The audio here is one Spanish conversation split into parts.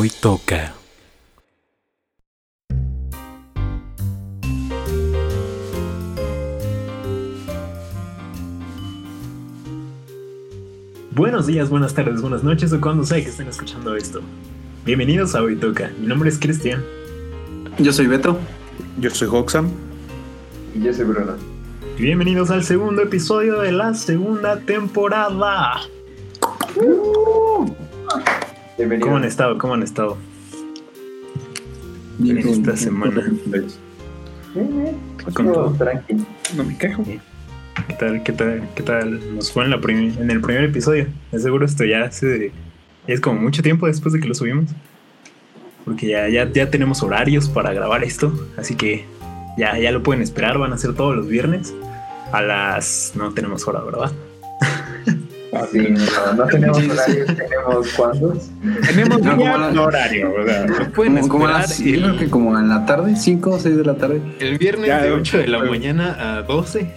Hoy toca. Buenos días, buenas tardes, buenas noches o cuando sea que estén escuchando esto. Bienvenidos a Hoy Toca. Mi nombre es Cristian. Yo soy Beto. Yo soy Hoxam. Y yo soy Bruno. Y bienvenidos al segundo episodio de la segunda temporada. Bienvenido. ¿Cómo han estado? ¿Cómo han estado Bien, en bien, esta bien. semana? Bien, bien. Con Todo todo. tranqui. No me quejo. ¿Qué tal, qué tal, qué tal nos fue en, la prim- en el primer episodio? De seguro esto ya hace... ya es como mucho tiempo después de que lo subimos. Porque ya, ya, ya tenemos horarios para grabar esto. Así que ya, ya lo pueden esperar. Van a ser todos los viernes. A las... No tenemos hora, ¿verdad? Sí, no, no tenemos horarios, tenemos cuántos. Tenemos No, día, como la- no horario, o sea, pueden Como, a las, creo que como en la tarde, 5 o 6 de la tarde. el viernes Ya, de 8 de la pero- mañana a 12.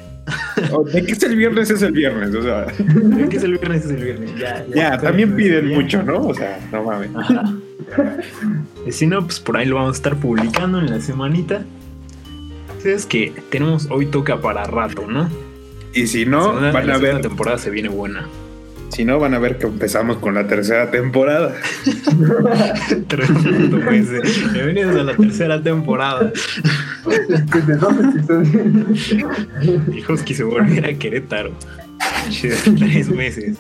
o de que es el viernes, es el viernes, o sea, El que es el viernes es el viernes. Ya, ya, también piden mucho, ¿no? O sea, no mames. Ajá. Y si no, pues por ahí lo vamos a estar publicando en la semanita. Es que tenemos hoy toca para rato, ¿no? Y si no, Segunda- van la a segunda ver, temporada se viene buena. Si no, van a ver que empezamos con la tercera temporada. Tremendo, pues, eh. Bienvenidos a la tercera temporada. Hijos que se volviera a Querétaro. Tres meses.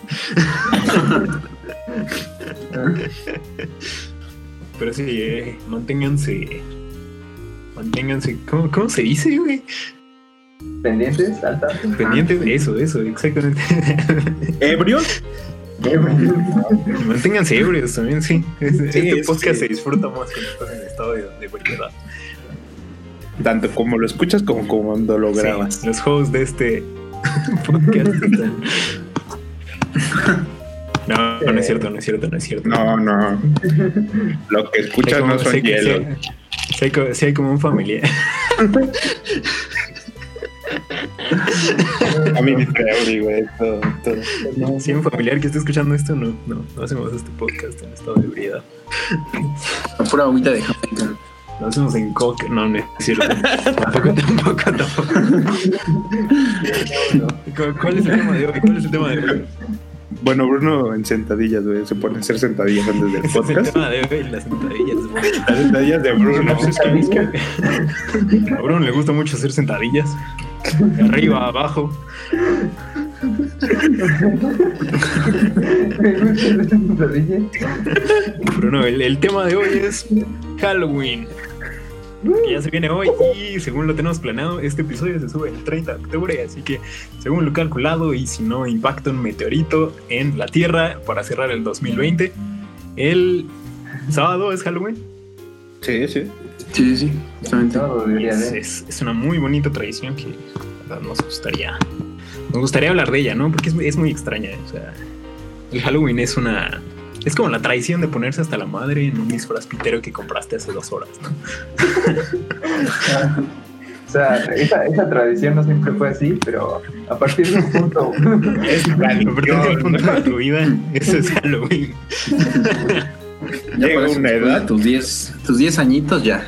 Pero sí, eh, manténganse. Manténganse. ¿Cómo, cómo se dice, güey? ¿Pendientes? ¿Al tanto? Pendientes de eso, eso, exactamente. ¿Ebrios? Manténganse ebrios también, sí. Este, Sí, este podcast sí. se disfruta más cuando estás en estado de, de ebriedad. Tanto como lo escuchas como cuando lo Sí, grabas. los hosts de este podcast están. No, no es cierto, no es cierto, no es cierto. No, no. Lo que escuchas como- no son hielos. hay sí hay como un familiar. A mí me trae, güey, todo, todo. Si hay un familiar que esté escuchando esto, no, no, no hacemos este podcast en estado de ebriedad. La pura agüita de Jamaica. Lo hacemos en coque. No, no es cierto. tampoco, tampoco, tampoco. ¿Cu- ¿Cuál es el tema de hoy? ¿Cuál es el tema de hoy? Bueno, Bruno en sentadillas, güey, se pone a hacer sentadillas antes del Ese es el podcast. tema de hoy, las sentadillas. Las sentadillas de Bruno. A Bruno le gusta mucho hacer sentadillas. De arriba, abajo. Sentadilla. Bruno, el, el tema de hoy es Halloween. Que ya se viene hoy y según lo tenemos planeado, este episodio se sube el 30 de octubre, así que según lo calculado y si no impacta un meteorito en la Tierra para cerrar el 2020, el sábado es Halloween. Sí, sí. Sí, sí, justamente. Es, de. es- es una muy bonita tradición que nos gustaría nos gustaría hablar de ella, ¿no? Porque es, es muy extraña. O sea, el Halloween es una es como la tradición de ponerse hasta la madre en un disfraz pitero que compraste hace dos horas, ¿no? O sea, esa, esa tradición no siempre fue así, pero a partir de un punto. Es A partir del punto de tu vida, eso es Halloween. Ya Llega una edad. Tus 10 tus 10 añitos ya.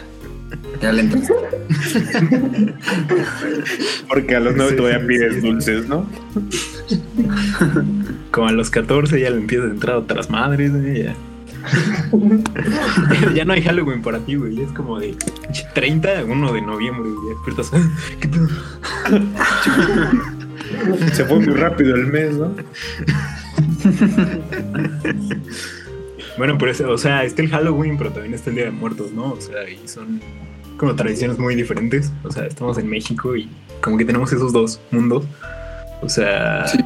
Ya le entras. Porque a los nueve Sí, todavía sí, pides sí. dulces, ¿no? Como a los 14 ya le empiezas a entrar a otras madres, güey, ya. ya no hay Halloween para ti, güey. Es como de 30, 1 de noviembre, güey. ya Despiertas. "Ah, ¿Qué pedo? Se fue muy rápido el mes, ¿no? Bueno, pero es- o sea, está el Halloween, pero también está el Día de Muertos, ¿no? O sea, y son como tradiciones muy diferentes. O sea, estamos en México y como que tenemos esos dos mundos. O sea, Sí,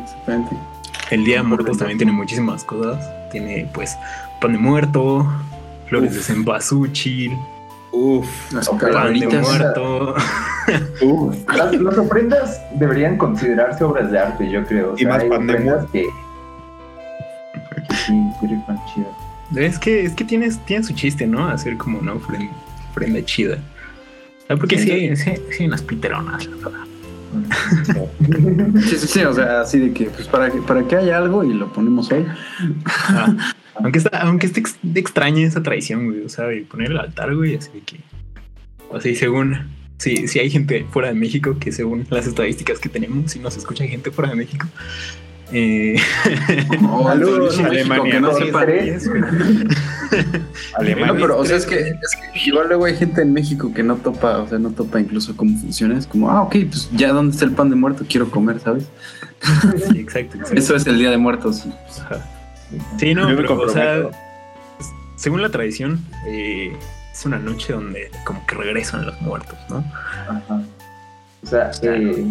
el Día de Muertos también tiene muchísimas cosas. Tiene, pues, pan de muerto, flores de cempasúchil, Uf, Las pan de muerto. uf. Las, las ofrendas deberían considerarse obras de arte, yo creo. O Y más pan de ofrendas que. Sí, sí chido. Es que, es que tiene, tiene su chiste, ¿no? Hacer como una ofrenda, ofrenda chida. Ah, Porque sí, hay- sí, sí hay unas piteronas, la verdad. Sí, sí, sí, o sea, así de que, pues para que, para que haya algo y lo ponemos hoy. Ah, Aunque está, aunque esté ex- extraña esa tradición, güey. O sea, de poner el altar, güey, así de que. O sea, y según. Sí, sí hay gente fuera de México que según las estadísticas que tenemos, si nos escucha gente fuera de México. Eh, O Saludos, Alemania. que no es, güey. Alemania. No, pero, o sea, es que, es que igual luego hay gente en México que no topa, o sea, no topa incluso cómo funciona. Es como, ah, ok, pues ya dónde está el pan de muerto, quiero comer, ¿sabes? Sí, exacto, exacto. Eso es el Día de Muertos. Sí, no, pero, o sea, según la tradición, eh, es una noche donde como que regresan los muertos, ¿no? Ajá. O sea, eh,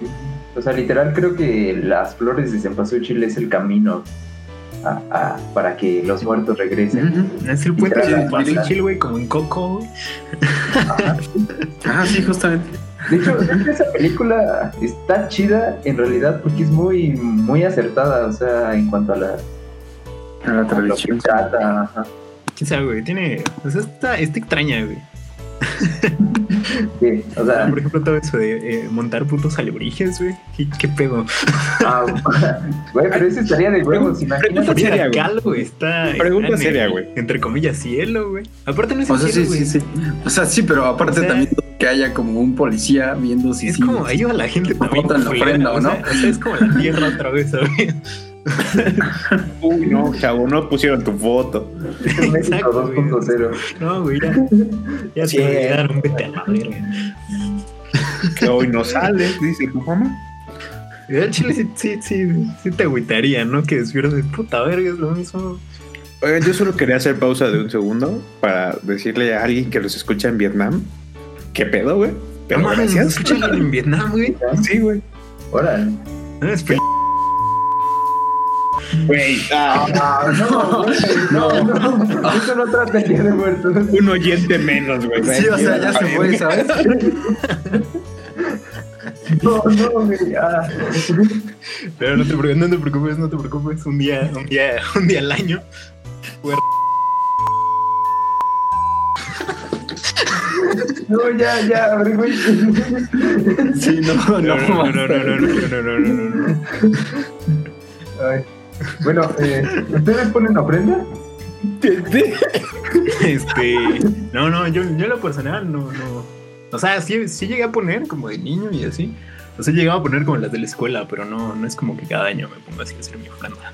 sí. O sea, literal creo que las flores de cempasúchil es el camino a- a- para que los muertos regresen. Es el puente de güey, como en Coco. Ajá. Ah, sí, justamente. De hecho, esa película está chida en realidad porque es muy, muy acertada, o sea, en cuanto a la A la tradición. quién sabe, güey, tiene, o sea, está, está extraña, güey. Sí, o sea, Por ejemplo, todo eso de eh, montar putos alebrijes, güey. ¿Qué, qué pedo? ah, güey, pero eso estaría de huevos, Pregunta seria, güey. Está. Pregunta está en seria, el- güey. Entre comillas, cielo, güey. Aparte no es O sea, cielo, sí, güey. sí, sí. O sea, sí, pero aparte O sea- también que haya como un policía viendo si Es sí. como ellos a la gente también. la ofrenda, ¿o no? sea, o sea, es como la tierra otra vez, ¿sabes? Uy, no, chavo, no pusieron tu foto. México Exacto, güey. 2.0. No, güey, ya. Ya Sí. te olvidaron, vete a la verga. Que hoy no sales, dice tu mamá. Al chile sí, sí, sí, sí te agüitaría, ¿no? Que despiertas de puta verga, es lo mismo. Oigan, yo solo quería hacer pausa de un segundo para decirle a alguien que los escucha en Vietnam. ¿Qué pedo, güey? Pero no gracias. escuchan en Vietnam, güey. Sí, güey. Órale. No, es pe- Güey, ah, Ah, no, güey, no, no. Eso no trata de muertos. un oyente menos, güey. Sí, o sea, ya se fue, ¿sabes? No, no, güey. Ah. Pero no te, preocupes, no te preocupes, no te preocupes. Un día, un día, un día al año. No, ya, ya, güey. Sí, no, No, no, no, no, no, no, no, no, no, no, no, no. Ay. Bueno, eh, ¿ustedes ponen ofrenda? Este, no, no, yo, yo en lo personal no, no. O sea, sí, sí llegué a poner como de niño y así. O sea, llegaba a poner como las de la escuela, pero no, no es como que cada año me ponga así a hacer mi ofrenda.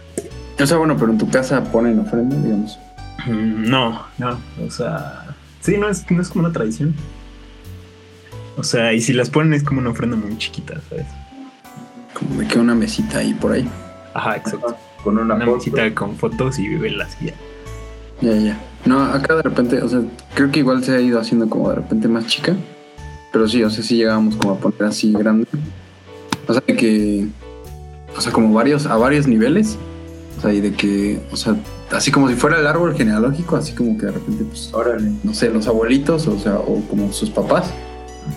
O sea, bueno, pero en tu casa ponen ofrenda, digamos. Mm, No, no, o sea, sí, no es, no es como una tradición. O sea, y si las ponen es como una ofrenda muy chiquita, ¿sabes? Como de que una mesita ahí por ahí. Ajá, exacto. Con una, Una foto. mesita con fotos y velas y ya. Ya, ya. No, acá de repente, o sea, creo que igual se ha ido haciendo como de repente más chica. Pero sí, o sea, sí llegábamos como a poner así grande. O sea, de que. O sea, como varios, a varios niveles. O sea, y de que, o sea, así como si fuera el árbol genealógico, así como que de repente, pues, Órale. no sé, los abuelitos, o sea, o como sus papás,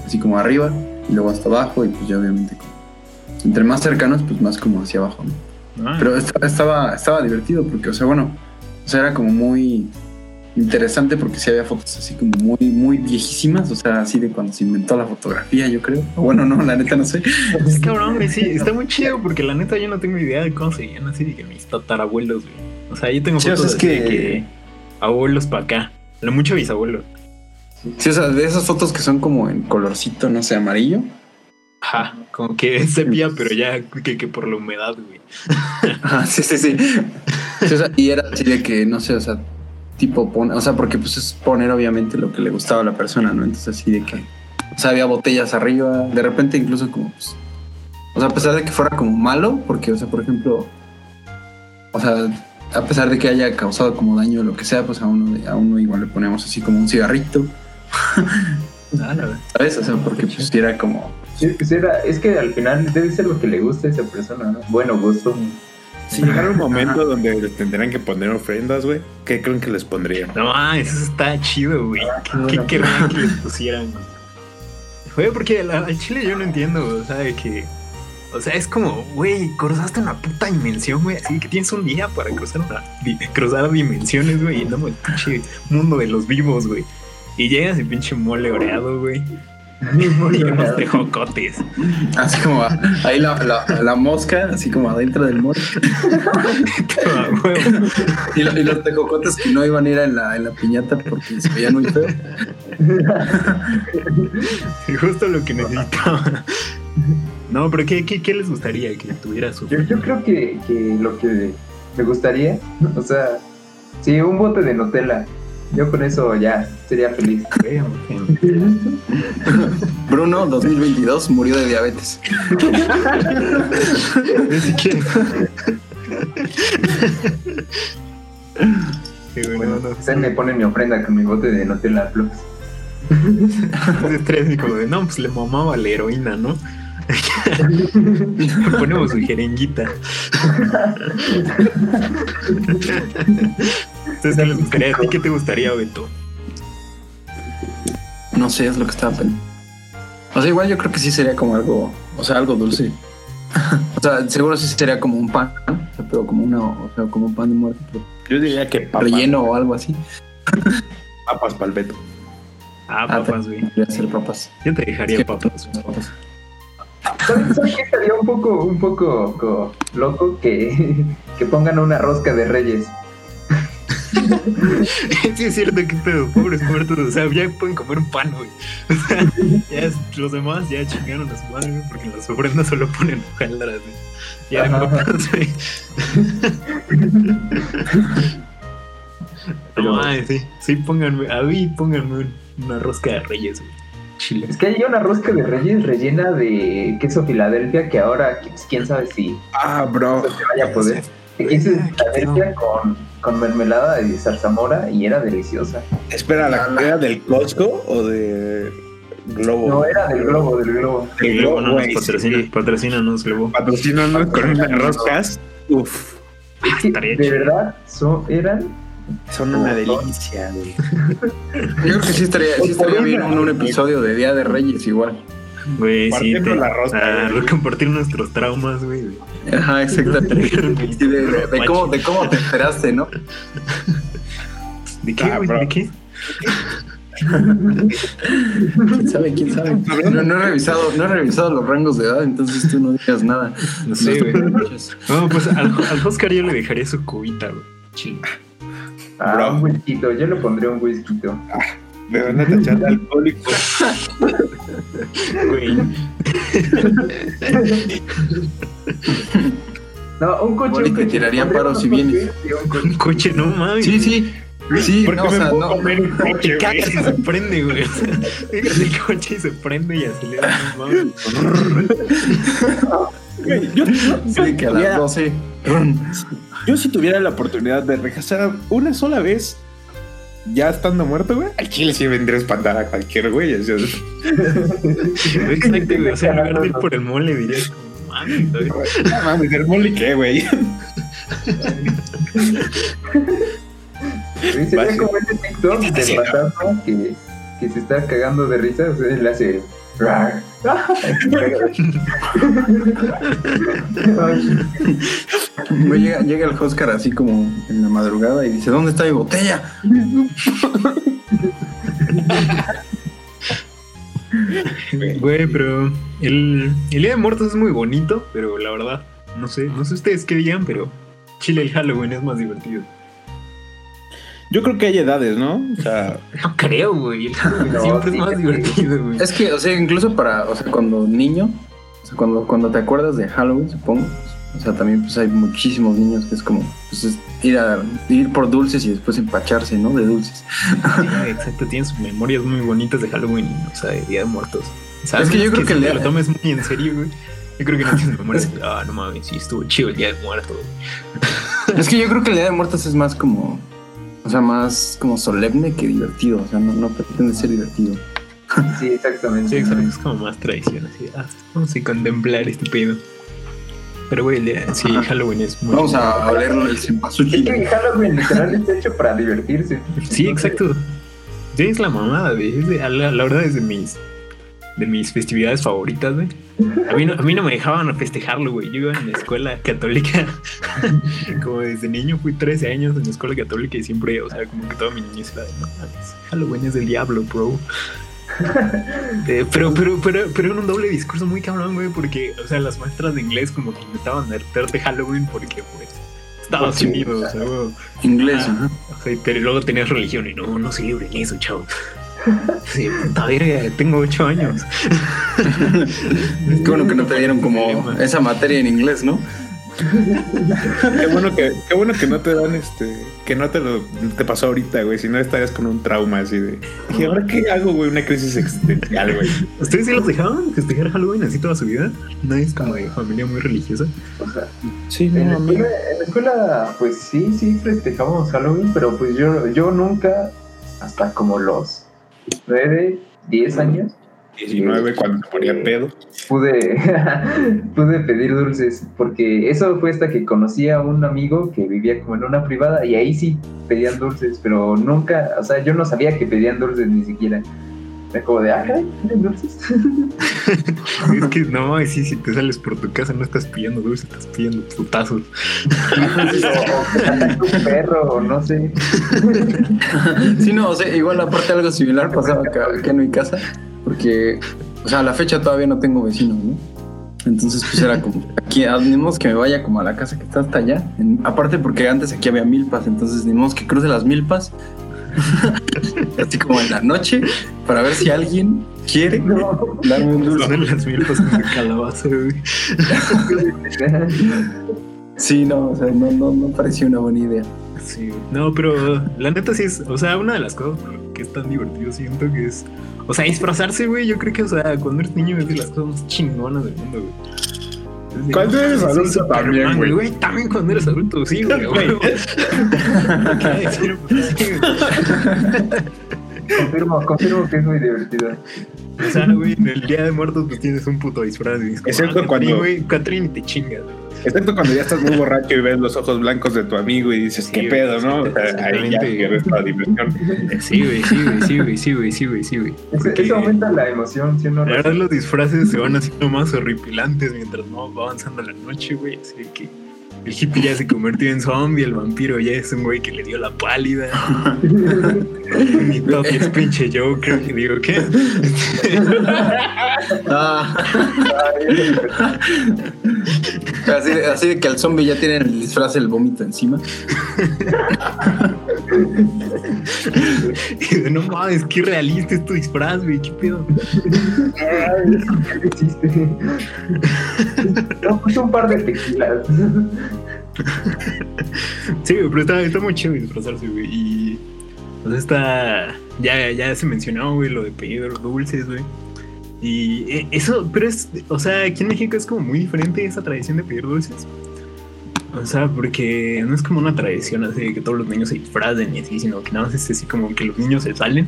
así como arriba, y luego hasta abajo, y pues ya obviamente como- entre más cercanos, pues más como hacia abajo, ¿no? Ah, Pero esta- estaba, estaba divertido porque, o sea, bueno, o sea, era como muy interesante porque sí había fotos así como muy, muy viejísimas, o sea, así de cuando se inventó la fotografía, yo creo. O bueno, no, la neta no sé. Es cabrón, güey, sí, está muy chido porque la neta yo no tengo idea de cómo se veían así de que mis tatarabuelos, güey. O sea, yo tengo Sí, o fotos sea, es así de que- que abuelos para acá. Lo mucho bisabuelos. Sí, o sea, de esas fotos que son como en colorcito, no sé, amarillo. Ajá, como que es sepia, pero ya que, que por la humedad, güey. Ajá, sí, sí, sí. Sí, o sea, y era así de que, no sé, o sea, tipo pone, o sea, porque pues es poner obviamente lo que le gustaba a la persona, ¿no? Entonces así de que, o sea, había botellas arriba, de repente incluso como, pues, o sea, a pesar de que fuera como malo, porque, o sea, por ejemplo, o sea, a pesar de que haya causado como daño o lo que sea, pues a uno, a uno igual le ponemos así como un cigarrito, Ah. ¿sabes? O sea, porque pues era como, Sí, pues era, es que al final debe ser lo que le gusta a esa persona, ¿no? Bueno, gusto. Si llegara un momento donde les tendrían que poner ofrendas, güey, ¿qué creen que les pondrían? No, ah, eso está chido, güey. ¿Qué, bueno. qué querrían que les pusieran? güey? Porque al, al chile yo no entiendo, o sea, de que. O sea, es como, güey, cruzaste una puta dimensión, güey. Así que tienes un día para cruzar, una, di- cruzar dimensiones, güey. Y andamos el pinche mundo de los vivos, güey. Y llegas y pinche mole oreado, güey. Y unos tejocotes. Así como a- ahí la, la, la mosca, así como adentro del mosca. Ah. Y, lo- y los tejocotes que no iban a ir en la, en la piñata porque se veían muy feos. Justo lo que necesitaba. No, pero ¿qué, qué, qué les gustaría que tuviera su... Yo, yo creo que, que lo que me gustaría, o sea, sí, un bote de Nutella. Yo con eso ya sería feliz. Bruno, 2022, murió de diabetes. Ni siquiera. Sí, güey, no, no. Ustedes me ponen mi ofrenda con mi bote de Nutella Plus. Es estrés y como de, no, pues le mamaba la heroína, ¿no? Le ponemos su jeringuita. Entonces, ¿qué les gustaría? ¿A ti qué te gustaría, Beto? No sé, es lo que estaba pensando. O sea, igual yo creo que sí sería como algo, o sea, algo dulce. o sea, seguro sí sería como un pan, o sea, pero como una, o sea, como un pan de muerte, pero Yo diría que papas, relleno o algo así. papas palbeto. Ah, Ah, papas, güey. Podría ser papas. Yo te dejaría Sí. papas. Papas. ¿Sabes ¿sabes qué estaría un poco, un poco co- loco que, que pongan una rosca de reyes? Sí, es cierto, qué pedo, pobres muertos. O sea, ya pueden comer un pan, güey. O sea, ya es- los demás ya chingaron a su madre, güey, porque en las ofrendas solo ponen hojaldras, güey. Ya de Ajá. papas, güey. No, mames, sí, sí, pónganme, a mí pónganme un- una rosca de reyes, güey. Chile. Es que hay una rosca de reyes rellena de queso Filadelfia que ahora, pues, quién sabe si Ah, bro. se vaya a poder. Queso Filadelfia con, con mermelada de zarzamora y era deliciosa. Espera, ¿la ¿era del Costco o de Globo? No, era del globo, del globo. El Globo no nos Güey, patrocina, sí. patrocínanos, Globo. Patrocínanos con unas roscas. Uf, Es que, de chido. verdad, son, eran son una delicia, güey. Yo creo que sí estaría, sí estaría bien un, un episodio de Día de Reyes igual. Güey, sí, te, la rosca, güey. compartir nuestros traumas, güey. Ajá, exactamente. Sí, de, de- de cómo, de cómo te enteraste, ¿no? ¿De qué, Ah, güey? ¿De qué? ¿Quién sabe? ¿Quién sabe? No, no he revisado, no he revisado los rangos de edad, entonces tú no digas nada. No sé, güey. No, pues al, al Oscar yo le dejaría su cubita, güey. Chinga. ah, un whisky. Yo le pondría un whisky. Me van a tachar de alcohólico. Güey. No, un coche. Un coche. tiraría paro si vienes. un coche. No mames. Sí, sí. Sí, ¿Por no, qué o me sea, puedo no. comer un Te coche, y se prende, güey. El coche y se prende y acelera. Güey, Yo, yo- Sí, que a las tuviera- 12. run. yo si tuviera la oportunidad de regresar una sola vez, ya estando muerto, güey, al chile sí vendría a espantar a cualquier güey. o sea, Exacto, güey. O sea, en lugar de ir por el mole, mames, güey. no mames, el mole qué, güey. Sería como ese TikTok del fantasma que, que se está cagando de risa. O sea, él hace. Llega el Oscar así como en la madrugada y dice, ¿dónde está mi botella? Güey, pero el, el Día de Muertos es muy bonito, pero la verdad, no sé, no sé ustedes qué digan, pero Chile el Halloween es más divertido. Yo creo que hay edades, ¿no? O sea, No creo, güey. No, siempre es más sí. divertido, güey. Es que, o sea, incluso para, o sea, cuando niño, o sea, cuando, cuando te acuerdas de Halloween, supongo, o sea, también pues hay muchísimos niños que es como, pues es ir a ir por dulces y después empacharse, ¿no? De dulces. Sí, Exacto, tienen sus memorias muy bonitas de Halloween, o sea, de Día de Muertos. ¿Sabes? Es que yo creo que te día- lo tomes muy en serio, güey. Yo creo que no tienes memorias. Ah, no mames, sí, estuvo chido el Día de Muertos. Es que yo creo que el Día de Muertos es más como, o sea, más como solemne que divertido, o sea, no, no pretende ser divertido. Sí, exactamente. Sí, exacto, es como más tradición, así. Ah, vamos a contemplar este pedo. Pero, güey, sí, Ajá. Halloween es muy. Vamos a olerlo el Es cempasúchil. que Halloween literal está hecho para divertirse. Sí, exacto. Sí, es la mamada, güey. Es la, la verdad es de mis de mis festividades favoritas, güey. A mí, no, a mí no me dejaban festejarlo, güey. Yo iba en la escuela católica. como desde niño fui 13 años en la escuela católica y siempre, o sea, como que toda mi niñez era de, no mames, Halloween es del diablo, bro. Eh, pero, pero, pero, pero era un doble discurso muy cabrón, güey, porque, o sea, las maestras de inglés como que intentaban meterte Halloween porque, pues, Estados Sí. Unidos, ¿no? Inglés, Ah. ajá. O sea, pero luego tenías religión y no, no celebren eso, chavo. Sí, puta verga, tengo ocho años. Qué bueno que no te dieron como esa materia en inglés, ¿no? Qué bueno que, qué bueno que no te dan este, que no te lo te pasó ahorita, güey. Si no estarías con un trauma así de. Dije, ¿ahora qué hago, güey? Una crisis existencial, güey. ¿Ustedes sí los dejaban festejar Halloween así toda su vida? ¿No es como de familia muy religiosa? O sea, Sí, en, la no, escuela, en la escuela, pues sí, sí festejamos Halloween, pero pues yo, yo nunca, hasta como los 9, 10 años, 19 cuando se ponía pedo. pude, pude pedir dulces, porque eso fue hasta que conocí a un amigo que vivía como en una privada y ahí sí pedían dulces, pero nunca, o sea, yo no sabía que pedían dulces ni siquiera. Era como de, ah, caray, ¿piden dulces? Es que no, sí, si te sales por tu casa no estás pidiendo dulce, estás pidiendo putazos. o, un perro, o no sé. Sí, no, o sea, igual aparte algo similar pasaba acá, acá en mi casa, porque, o sea, a la fecha todavía no tengo vecinos, ¿no? Entonces, pues era como, aquí, ni modo que me vaya como a la casa que está hasta allá. En- aparte porque antes aquí había milpas, entonces ni modo que cruce las milpas, así como en la noche, para ver si alguien quiere No. darme un dulce. Son las de calabaza, güey. Sí, no, o sea, no, no, no parecía una buena idea. Sí, no, pero la neta sí es, o sea, una de las cosas que es tan divertido siento que es, o sea, disfrazarse, güey, yo creo que, o sea, cuando eres niño es de las cosas más chingonas del mundo, güey. Cuando eres adulto Superman, también, güey. Güey, también cuando eres adulto, sí, güey. Confirmo, confirmo que es muy divertido. O sea, güey, en el Día de Muertos pues tienes un puto disfraz. Excepto ah, cuando- güey, Catrín y te chingas, güey. Excepto cuando ya estás muy borracho y ves los ojos blancos de tu amigo y dices, Sí, ¿qué pedo, no? sí, O sea, ahí ya pierdes la diversión. Sí, güey, sí, güey, sí, güey, sí, güey, sí, güey, sí, güey. Porque- Eso aumenta la emoción, ¿sí o no? La verdad, los disfraces se van haciendo más horripilantes mientras no va avanzando la noche, güey. Así que el hippie ya se convirtió en zombie, el vampiro ya es un güey que le dio la pálida. Mi top es pinche Joker. Y digo, ¿qué? Así, de- así de que al zombie ya tienen el disfraz del vómito encima. Y de, no mames, qué realista es tu disfraz, güey. ¿Qué pedo? Ay, ¿qué hiciste? No, pues un par de tequilas. Sí, güey, pero está, está muy chido disfrazarse, güey. Y. Pues está. Ya, ya se mencionó, güey, lo de pedir dulces, güey. Y eh, eso, pero es. O sea, aquí en México es como muy diferente esa tradición de pedir dulces. O sea, porque no es como una tradición así de que todos los niños se disfracen y así, sino que nada más es así como que los niños se salen.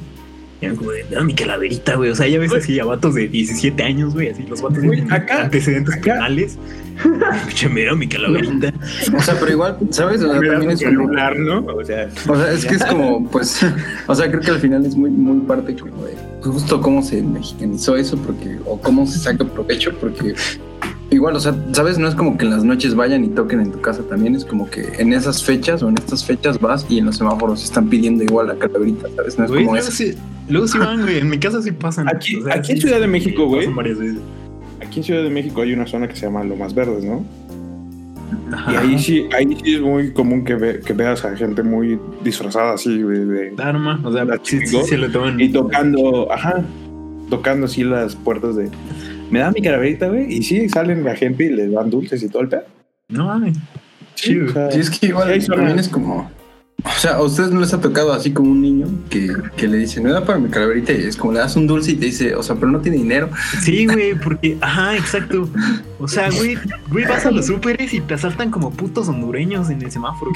Y es como de, dame mi calaverita, güey. O sea, ya ves así a vatos de 17 años, güey, así los vatos acá- antecedentes acá- penales. Escucha, mira mi calaverita. O sea, pero igual, ¿sabes? O sea, Mira también es como, celular, ¿no? O sea, o sea, es que es como, pues, o sea, creo que al final es muy, muy parte como de justo cómo se mexicanizó eso, porque, o cómo se saca provecho, porque igual, o sea, ¿sabes? No es como que en las noches vayan y toquen en tu casa también, es como que en esas fechas o en estas fechas vas y en los semáforos están pidiendo igual la calaverita, ¿sabes? No es Güey, como luego eso. sí, luego sí van, güey. En mi casa sí pasan. Aquí- aquí en Ciudad de México, güey. Pasan varias veces. aquí en Ciudad de México hay una zona que se llama Lomas Verdes, ¿no? Y ahí sí, ahí sí es muy común que, ve- que veas a gente muy disfrazada así, güey, de, Dharma, o sea, La sí, sí, sí lo toman. y tocando, ajá, tocando así las puertas de, me da mi calaverita, güey, y sí, salen la gente y les dan dulces y todo el pedo. No mames. O sea, Sí, es que igual Sí, también es como. O sea, a ustedes no les ha tocado así como un niño que, que le dice, no da para mi calaverita y es como le das un dulce y te dice, o sea, pero no tiene dinero. Sí, güey, porque, ajá, exacto. O sea, güey, güey, vas a los súperes y te asaltan como putos hondureños en el semáforo.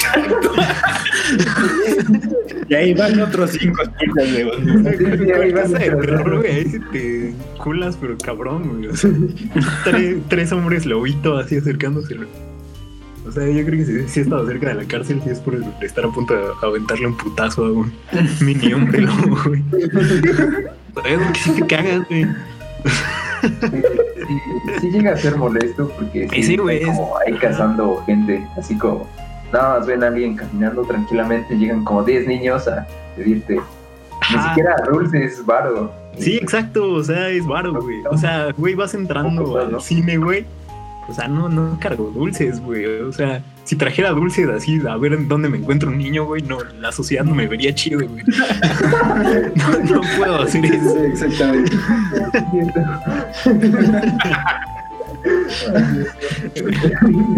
y ahí van otros cinco Sí, ahí vas a- terror, güey, ahí sí te culas, pero cabrón, güey. O sea, tres, tres hombres lobito así acercándose. O sea, yo creo que si, si he estado cerca de la cárcel, sí es por estar a punto de aventarle un putazo a un mini hombre lobo, güey. Es que sí te cagas, güey. Sí, sí llega a ser molesto porque Sí, sí, güey, están como ahí cazando gente, así como nada más ven a alguien caminando tranquilamente, llegan como 10 niños a pedirte ni Ajá. siquiera dulces, varo. Sí, exacto, o sea, es varo, güey. O sea, güey, vas entrando al cine, güey. O sea, no, no cargo dulces, güey. O sea, si trajera dulces así, a ver en dónde me encuentro un niño, güey, no, la sociedad no me vería chido, güey. No, no puedo hacer eso. Sí, exactamente.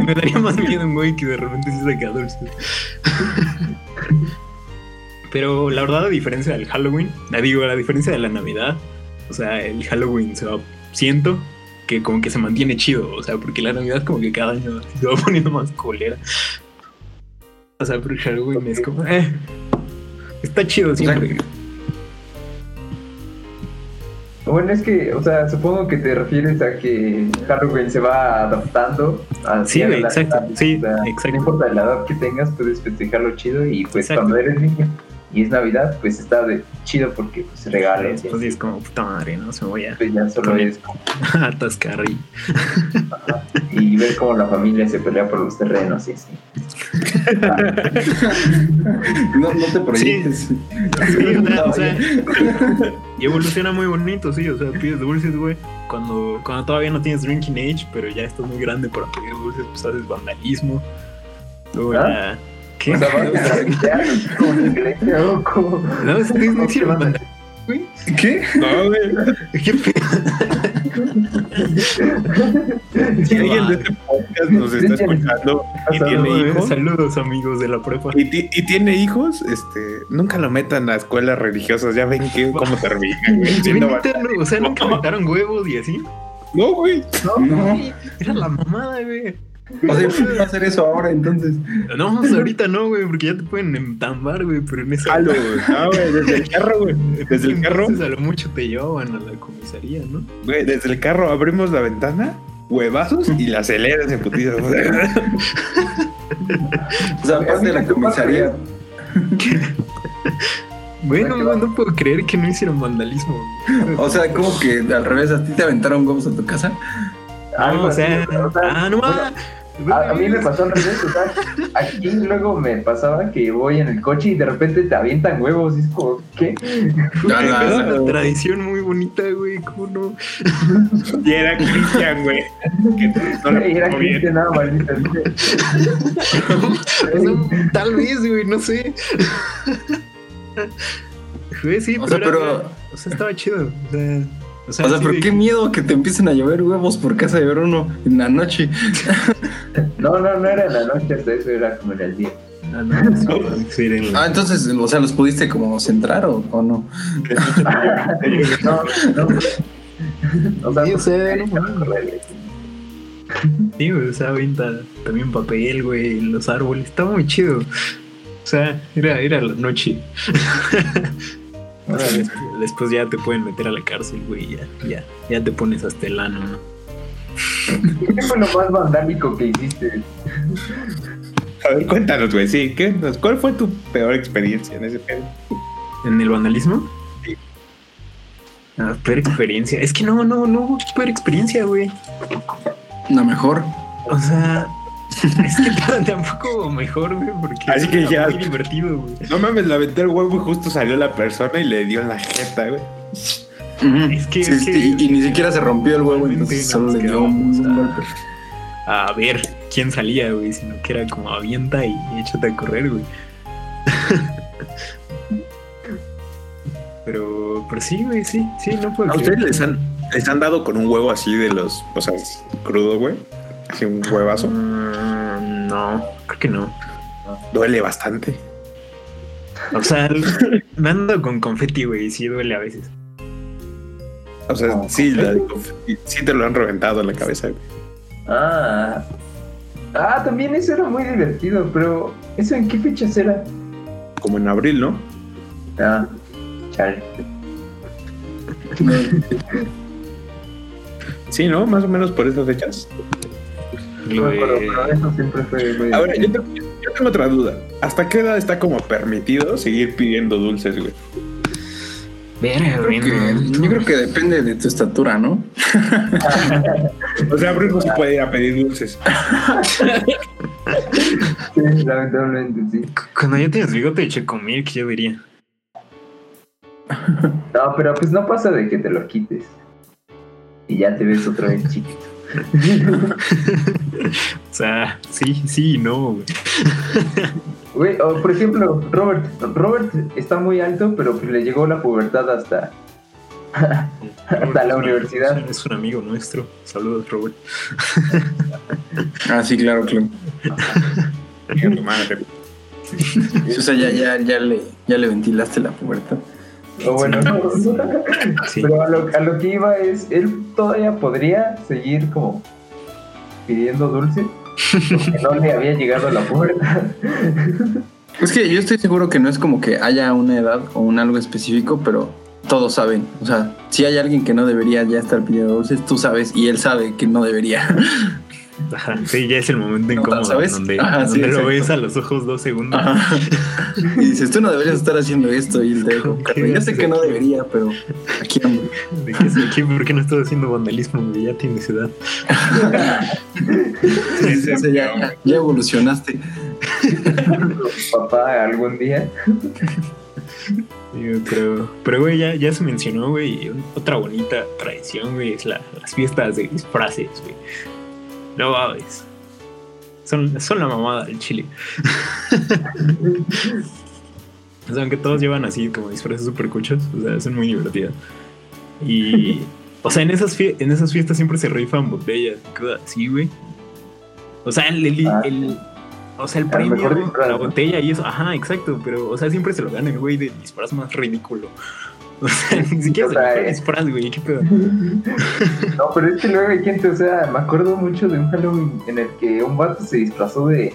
Me daría más miedo un güey que de repente sí saca dulces. Pero la verdad, a diferencia del Halloween, la digo, a diferencia de la Navidad, o sea, el Halloween se va, siento que como que se mantiene chido, o sea, porque la Navidad como que cada año se va poniendo más colera. O sea, pero Halloween es como, eh, está chido siempre. Bueno, es que, o sea, supongo que te refieres a que Halloween se va adaptando a Sí, la exacto, edad, sí, o sea, exacto. No importa la edad que tengas, puedes festejarlo chido y pues Exacto. cuando eres niño y es Navidad, pues está de chido porque pues regalos y Pues sí, es como puta madre, ¿no? Se me voy a pues ya solo es atascar y y ver cómo la familia se pelea por los terrenos y así. No, no te proyectes. Sí, o sea, y evoluciona muy bonito, sí, o sea, pides dulces, güey. Cuando, cuando todavía no tienes drinking age, pero ya estás muy grande para pedir dulces, pues haces vandalismo. Luego ¿Ah? ya- ¿Qué? No, ustedes no hicieron ¿Qué vandalismo, güey. ¿Qué? No, güey. ¿Qué pedo? Si alguien de este podcast nos está escuchando y tiene hijos, Saludos, amigos de la prepa. y, ti- y tiene hijos, este, nunca lo metan a escuelas religiosas. Ya ven que cómo terminan, güey. no, o sea, nunca metaron huevos y así. No, güey. No. Era la mamada, güey. O sea, ¿puedo hacer eso ahora entonces? No, ahorita no, güey, porque ya te pueden entambar, güey, pero en esa. Jalo, güey. No, güey, desde el carro, güey. Desde el carro, Entonces, a lo mucho te llevaban a la comisaría, ¿no? güey, desde el carro abrimos la ventana, huevazos y la aceleras en putiza. O sea, aparte de la comisaría. Bueno, no, no puedo creer que no hicieron vandalismo. O sea, como que al revés, a ti te aventaron huevos a tu casa. Ah, o sea, o sea, ah, no bueno, más. A, a mí me pasó al revés, o sea, aquí luego me pasaba que voy en el coche y de repente te avientan huevos y es como, ¿qué? Ah, Es una tradición muy bonita, güey, ¿cómo no? Y era Cristian, güey. Que no era. Cristian nada maldita. Tal vez, güey, no sé. Güey, sí, O sea, era- pero- O sea, estaba chido. O sea, o sea, O sea, sí pero de- qué miedo que te empiecen a llover huevos por casa de Bruno en la noche. No, no, no era en la noche, hasta eso era como en el día. Ah, no, la- Ah, entonces, o sea, ¿los pudiste como centrar o, o no? no, no. O sea, Sí, o sea, no no. Sí, o sea, avienta también papel, güey, en los árboles. Estaba muy chido. O sea, era, era la noche. Después ya te pueden meter a la cárcel, güey. Ya, ya, ya te pones hasta el ano, ¿no? ¿Qué fue lo más vandálico que hiciste? A ver, cuéntanos, güey. Sí, ¿qué? ¿cuál fue tu peor experiencia en ese pedo? ¿En el vandalismo? Sí. Ah, peor experiencia. Es que no, no, no hubo peor experiencia, güey. La mejor. O sea, es que tampoco mejor, güey, porque Así que ya- muy divertido, güey. No mames, la aventé el huevo y justo salió la persona y le dio en la jeta, güey. Es que- Sí, es sí, que- y, y ni siquiera se rompió el huevo, entonces solo más le dio quedábamos un a- golpe. A ver quién salía, güey, sino que era como avienta y échate a correr, güey. Pero, pero sí, güey, sí, sí, no puedo ¿A creer. ustedes les han, les han dado con un huevo así de los, o sea, crudo, güey? Así un huevazo. Mm, no, creo que no. Duele bastante. O sea, me ando con confeti, güey, y sí duele a veces. O sea, ¿Con sí, la sí te lo han reventado en la cabeza, güey. Ah. Ah, también eso era muy divertido, pero ¿eso en qué fechas era? Como en abril, ¿no? Ah, chale. Sí, ¿no? Más o menos por esas fechas. Lo No, pero, de- pero eso siempre fue muy Ahora, yo, te- yo tengo otra duda. ¿Hasta qué edad está como permitido seguir pidiendo dulces, güey? Verga, güey, yo creo que depende de tu estatura, ¿no? O sea, Bruno se puede ir a pedir dulces. Sí, lamentablemente sí. Cuando ya tienes bigote de Checomilk, yo diría. No, pero pues no pasa de que te lo quites. Y ya te ves otra vez chiquito. O sea, sí, sí, y no, güey. Güey, o por ejemplo, Robert. Robert está muy alto, pero pues le llegó la pubertad hasta. Hasta la Es un- universidad. Es un amigo nuestro. Saludos, Robert. Ah, sí, claro, claro. Chinga tu madre. O sea, ya, ya, ya, le, ya le ventilaste la puerta. O bueno, no, Sí. Pero a lo, a lo que iba es, él todavía podría seguir como pidiendo dulce, porque no le había llegado la pubertad. Es que yo estoy seguro que no es como que haya una edad o un algo específico, pero todos saben. O sea, si hay alguien que no debería ya estar pidiendo dulces, tú sabes y él sabe que no debería. Ajá, sí, ya es el momento incómodo ¿sabes? donde, Ajá, sí, donde lo ves a los ojos dos segundos. Ajá. Y dices, tú no deberías estar haciendo esto. Y te ¿Qué yo sé que no debería, pero aquí ando. ¿De qué, sé qué? ¿Por qué no estás haciendo vandalismo? Ya tienes edad. Sí, sí, ya, ya, ya evolucionaste. Papá, algún día. Pero, pero güey, ya, ya se mencionó, güey, otra bonita tradición, güey, es la- las fiestas de disfraces, güey. No mames. Son, son la mamada del chile. o sea, aunque todos llevan así como disfraces super cuchos, o sea, son muy divertidas. Y, o sea, en esas, en esas fiestas siempre se rifan botellas cosas así, güey. O sea, el, el- Ah, el- o sea, el A premio, mejor la ¿no? botella y eso, ajá, exacto, pero, o sea, siempre se lo gana el güey del disfraz más ridículo. O sea, ni siquiera O se sea, le eh. disfraz, güey, qué pedo. No, pero es que luego hay gente, o sea, me acuerdo mucho de un Halloween en el que un vato se disfrazó de.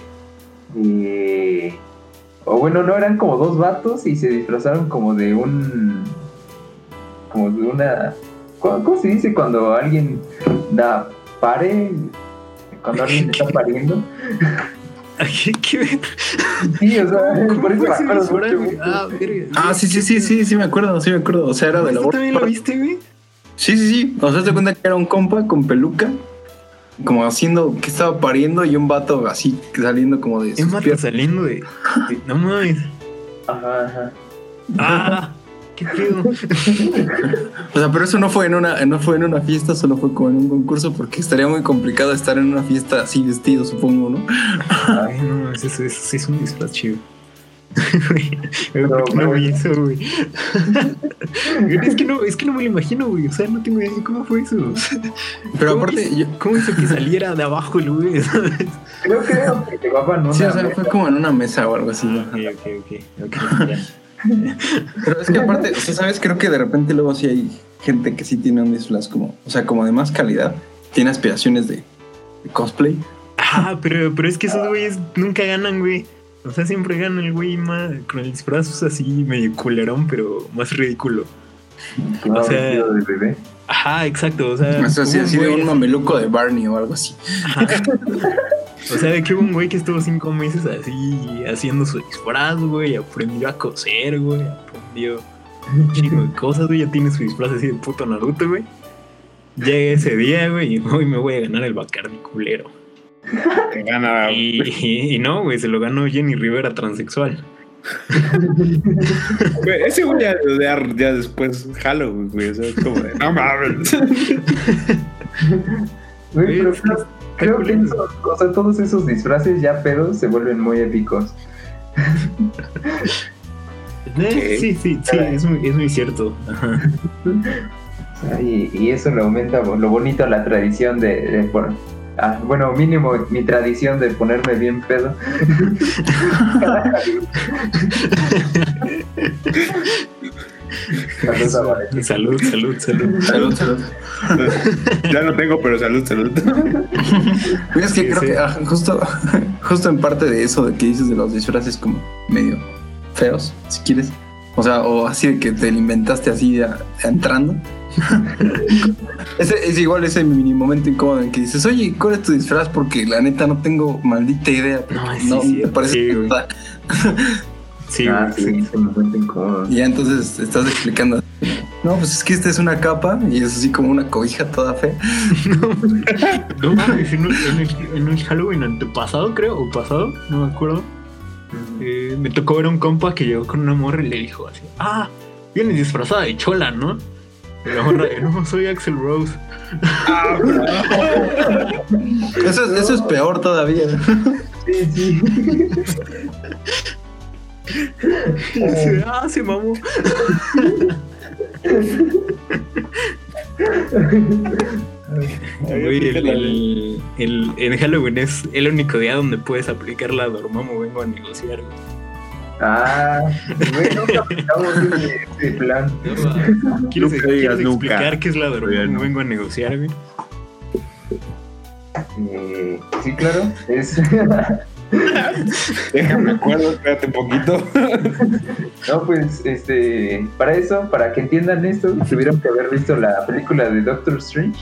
de o bueno, no, eran como dos vatos y se disfrazaron como de un. como de una. ¿Cómo, cómo se dice cuando alguien da pare? Cuando alguien está pariendo. ¿Qué, qué, Sí, o sea, ¿Cómo por eso fue me ese acuerdo disfraz, mucho. güey? Ah, verga. Ah, sí, sí, sí, sí, sí, me acuerdo, sí me acuerdo. O sea, era de la ¿Tú también lo viste, güey? Sí, sí, sí. O sea, te cuenta que era un compa con peluca, como haciendo que estaba pariendo y un vato así saliendo como de más, piernas. saliendo de, de- No mames. Ajá, ajá. Ah, qué pedo. O sea, pero eso no fue en una, no fue en una fiesta, solo fue como en un concurso, porque estaría muy complicado estar en una fiesta así vestido, supongo, ¿no? Ay, no, eso, eso, eso sí es un disfraz chido. No, ¿Por qué no vi eso, güey? es, que no, es que no me lo imagino, güey. O sea, no tengo idea de cómo fue eso. Pero ¿Cómo aparte, hizo- yo, ¿Cómo hizo que saliera de abajo el güey? ¿sabes? Creo que era que llevaban una. sí, o sea, fue como en una mesa o algo así. ¿no? Ah, ok, ok, ok. ok, ya. Pero es que aparte, o ¿sabes? Creo que de repente luego sí hay gente que sí tiene un disfraz como, o sea, como de más calidad, tiene aspiraciones de, cosplay. Ah, pero, pero es que esos güeyes nunca ganan, güey. O sea, siempre gana el güey con el disfraz así medio culerón, pero más ridículo. O sea, vestido de bebé. Ajá, exacto. O sea, O sea, así, de un mameluco de Barney o algo así. Ajá. O sea, de que hubo un güey que estuvo cinco meses así haciendo su disfraz, güey. Aprendió a coser, güey. Aprendió un chingo de cosas, güey. Ya tiene su disfraz así de puto Naruto, güey. Llega ese día, güey, y hoy me voy a ganar el Bacardi culero. Te gana. Y, y- y no, güey, se lo ganó Jenny Rivera transexual. Güey, ese güey ya, ya, ya después Halloween, güey. O sea, es como de. No mames. Güey, pero Es que creo, creo que o sea, todos esos disfraces ya pedos se vuelven muy épicos. Eh, Sí, sí, sí, es muy, es muy cierto. Ajá. Y, y eso le aumenta lo bonito a la tradición de, de por- ah, bueno, mínimo mi tradición de ponerme bien pedo. Salud, salud, salud. Salud, salud. Ya no tengo, pero salud, salud. Es que Sí, creo sí. que ah, justo, justo en parte de eso de que dices de los disfraces como medio feos, si quieres. O sea, o así de que te lo inventaste así a- entrando. Ese, es igual ese mini momento incómodo en que dices, oye, ¿cuál es tu disfraz? Porque la neta no tengo maldita idea. No, sí, no sí, me parece sí, güey. nada". Sí, ah, güey, sí, cuenta incómodo. Y ya entonces estás explicando. No, pues es que esta es una capa y es así como una cobija toda fea. No mames, en, el, en el Halloween antepasado, creo, o pasado, no me acuerdo. eh, me tocó ver a un compa que llegó con una morra y le dijo así: Ah, viene disfrazada de chola, ¿no? La morra no, soy Axel Rose. Eso, es- eso es peor todavía. Sí, sí. Ah, se mamó. El, el- el- en Halloween es el único día donde puedes aplicar la Dormammu vengo a negociar. Ah, bueno, ese, ese plan. ¿Quieres, Nunca quieres digas nunca. explicar qué es la Dormammu no. vengo a negociar? güey? Eh, sí, claro. Es, Déjame acuerdo, espérate un poquito. no, pues, este, para eso, para que entiendan esto, tuvieron que haber visto la película de Doctor Strange,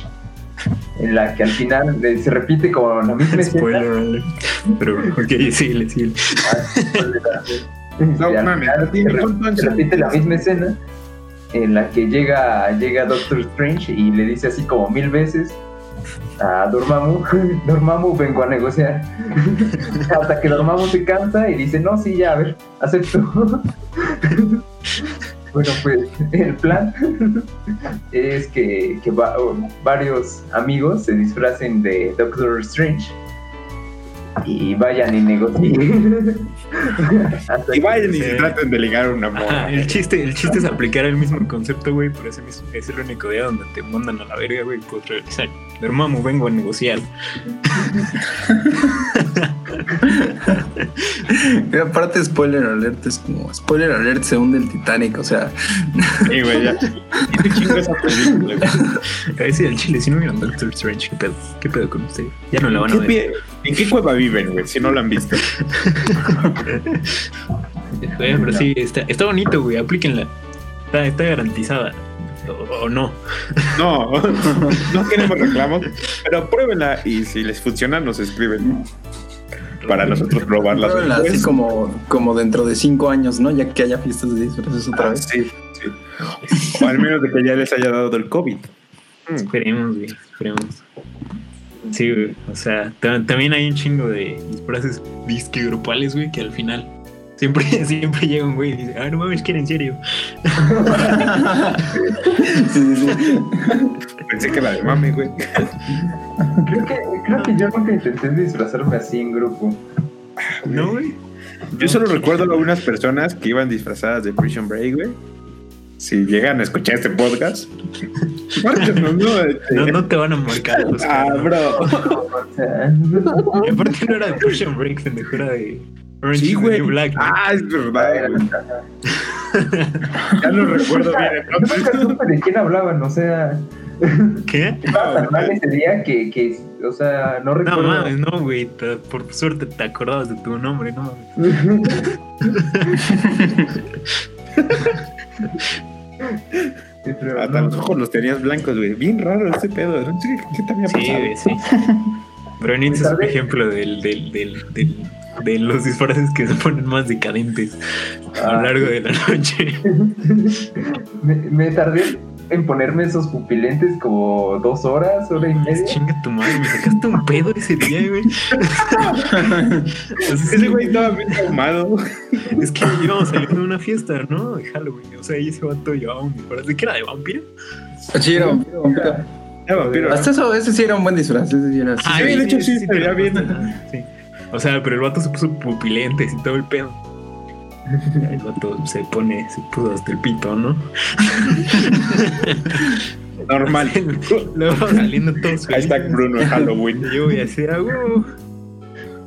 en la que al final eh, se repite como la misma. Spoiler. Pero, ok, sí, sí. No al mames, final se re- culpa, se repite la misma escena en la que llega, llega Doctor Strange y le dice así como mil veces a Dormammu, Dormammu vengo a negociar. Hasta que Dormammu se cansa y dice, no, sí, ya, a ver, acepto. bueno, pues el plan es que, que va- varios amigos se disfracen de Doctor Strange y vayan y negocien. Y vayan y se traten de ligar una Ajá, morra. el chiste, el chiste es aplicar el mismo concepto, güey, pero ese mismo, es el único día donde te mandan a la verga, güey, y puedes regresar. Dormammu, vengo a negociar. Y aparte, spoiler alert es como spoiler alert se hunde el Titanic. O sea, Sí, güey, ya. Y te chingo esa película, güey. A decir el chile, si no vieron Doctor Strange, ¿qué pedo? ¿Qué pedo con usted? Ya no la van a ¿Qué ver. pie- ¿En qué cueva viven, güey? Si no la han visto. Güey, pero sí, está, está bonito, güey, aplíquenla. Está, está garantizada. O, o no. No, no queremos reclamos, pero pruébenla y si les funciona nos escriben para nosotros probarla. pruébenla así como, como dentro de cinco años, ¿no? Ya que haya fiestas de disfraces otra Ah, vez. sí, sí. O al menos de que ya les haya dado el COVID. Mm. Esperemos, güey, esperemos. Sí, güey, o sea, ta- también hay un chingo de disfraces disque grupales, güey, que al final siempre, siempre llega un güey y dice, ah, no mames, que era en serio. Sí, sí, sí. Pensé que la de mami, güey. Creo que, creo que yo nunca intenté disfrazarme así en grupo. No, güey. Yo solo recuerdo a algunas personas que iban disfrazadas de Prison Break, güey. Si llegan a escuchar este podcast, márquenos, ¿no? Este, No, no te van a marcar. los Ah, bro. O sea, Y aparte no era de Prison Break, pendejo, era de Orange Sí, is the güey. New Black. Ah, es verdad, güey. Ya lo recuerdo bien, yo nunca entonces. supe de quién hablaban, o sea, ¿Qué? estaba tan mal ese día que, que, o sea, no No recuerdo. mames, no, güey. Por suerte te acordabas de tu nombre, no mames. Sí, pero Hasta no. los ojos los tenías blancos, güey. Bien raro ese pedo. No qué, qué te había Sí, güey, sí. Pero es un ejemplo del, del, del, del- de los disfraces que se ponen más decadentes a lo Ah. largo de la noche. me, me tardé en ponerme esos pupilentes como dos horas, hora y media. Chinga tu madre, me sacaste un pedo ese día, güey. Ese güey estaba bien traumado. Es que íbamos saliendo de una fiesta, ¿no? De Halloween. O sea, y ese vato llevaba un disfraz. ¿De qué era? ¿De vampiro? Sí, era vampiro, vampiro. Hasta eso, ese sí era un buen disfraz. Ese sí era así. Ah, sí, de hecho, sí, te estaría lo bien. O sea, pero el vato se puso pupilentes y todo el pedo. El vato se pone, se puso hasta el pito, ¿no? Normal. Luego saliendo todos Hashtag. Bruno en Halloween. Yo voy a decir, ah, huevo.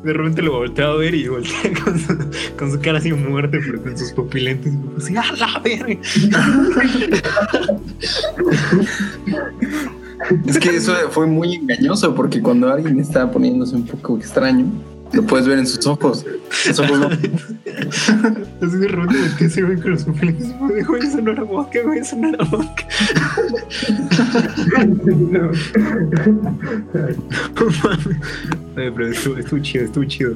De repente lo volteaba a ver y voltea con su, con su cara así muerte, pero con sus pupilentes. Y así, ¡ah, la verga! Es que eso fue muy engañoso porque cuando alguien está poniéndose un poco extraño, lo puedes ver en sus ojos. Sus ojos no- de repente volteé ese güey con los pupilentes. Y me dijo, eso no era boca, güey, eso no era boca. No. Pero estuvo, estuvo chido, estuvo chido.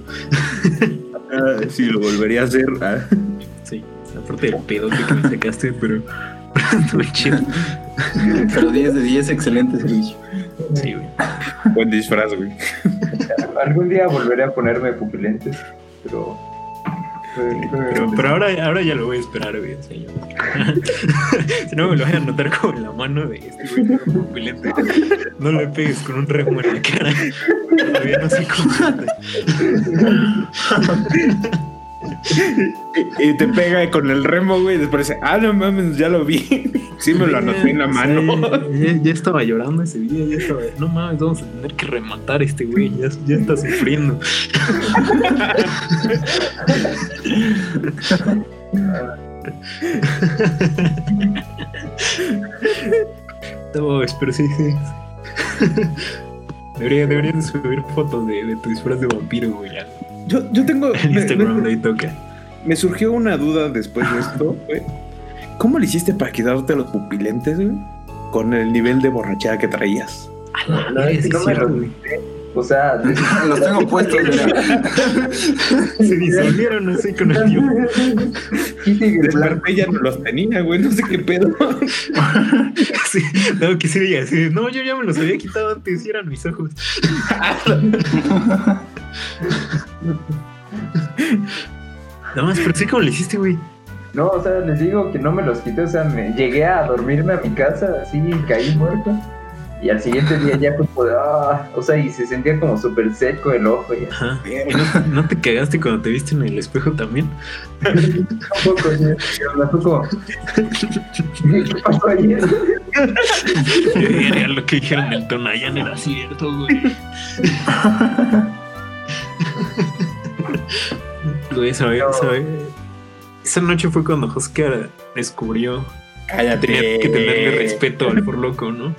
Ah, sí, lo volvería a hacer. ah. Sí, aparte del pedote que me sacaste, pero estuvo chido. Pero 10 de 10, excelente servicio. Sí, güey. Buen disfraz, güey. Algún día volveré a ponerme pupilentes, pero Pero, pero ahora, ahora ya lo voy a esperar, güey. sea, yo- si no me lo voy a anotar como en la mano de este güey pupilente. No le pegues con un remo en la cara. Todavía no sé cómo. Y, y te pega con el remo, güey. y Después dice, ah, no mames, ya lo vi. Sí, me lo anoté en la mano. Ya, ya- ya estaba llorando ese día. Ya estaba, no mames, vamos a tener que rematar a este güey. Ya, ya está sufriendo. No, pero sí, sí. Debería, deberías de subir fotos de, de tu disfraz de vampiro, güey. Yo, yo tengo. En me- Instagram me- de ahí toca. Me surgió una duda después de esto, güey. ¿Cómo le hiciste para quitarte los pupilentes, güey? Con el nivel de borrachera que traías. No, es que no me lo O sea, Los tengo puestos. Se disolvieron así con el tiempo. ya no los tenía, güey. No sé qué pedo. Sí, no, diga así. No, yo ya me los había quitado antes y eran mis ojos. Nada más, pero sí como le hiciste, güey. No, o sea, les digo que no me los quité. O sea, me llegué a dormirme a mi casa, así caí muerto. Y al siguiente día ya fue como de, ah, o sea, y se sentía como súper seco el ojo y así. Ajá. ¿Y no, no te cagaste cuando te viste en el espejo también? Un poco, sí, pero me fue como, ¿qué pasó ayer? Era lo que dijeron del Tonayan era cierto, güey. Güey, ¿sabe- No. sabe? Esa noche fue cuando Oscar descubrió que Cállate. tenía que tenerle respeto al por loco, ¿no?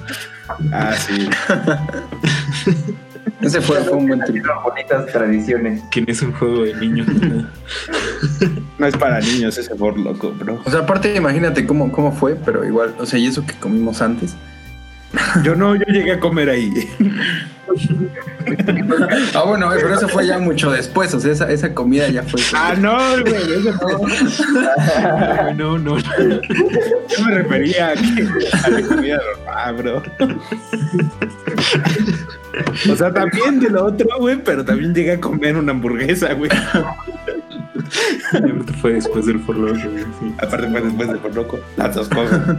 Ah, sí. Ese fue, fue un buen. Eran bonitas tradiciones. Que no es un juego de niños. No es para niños ese por loco, bro. O sea, aparte, imagínate cómo, cómo fue, pero igual, o sea, y eso que comimos antes. Yo no, yo llegué a comer ahí. Ah, bueno, pero eso fue ya mucho después, o sea, esa, esa comida ya fue. Ah, no, güey, eso no. No, no, no. Yo me refería a, que, a la comida normal, bro. O sea, también de lo otro, güey, pero también llegué a comer una hamburguesa, güey. Fue después del por loco, güey. Sí. Aparte fue después de por loco. Las dos cosas.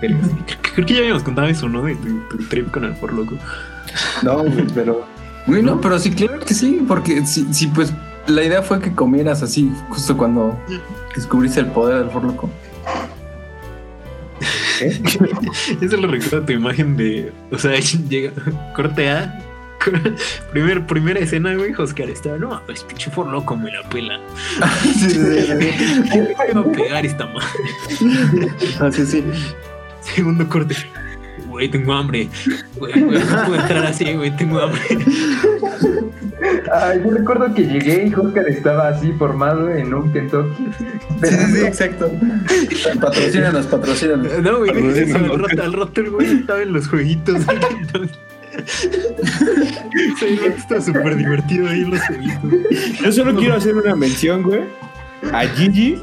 Pero sí, creo, que- ya habíamos contado eso, ¿no? De tu, tu trip con el por loco. No, güey, pero. Güey, no, pero sí, claro que sí, porque sí, sí, pues la idea fue que comieras así, justo cuando descubriste el poder del forloco. ¿Qué? Yo solo recuerdo tu imagen de. O sea, llega. Corte A. Primer, primera escena, güey. Oscar estaba. No, es pinche for loco, me la pela. sí, sí, sí. Me va a pegar esta madre. Ah, sí, sí. Segundo corte. Güey, tengo hambre. Güey, no puedo entrar así, güey, tengo hambre. Ay, yo recuerdo que llegué y Oscar estaba así formado en un Kentucky. Sí, sí, sí, exacto. Patrocínanos, patrocínanos. No, güey, sí, al el güey estaba en los jueguitos. Sí, el vato estaba súper divertido ahí en los jueguitos. Yo solo quiero hacer una mención, güey. A Gigi.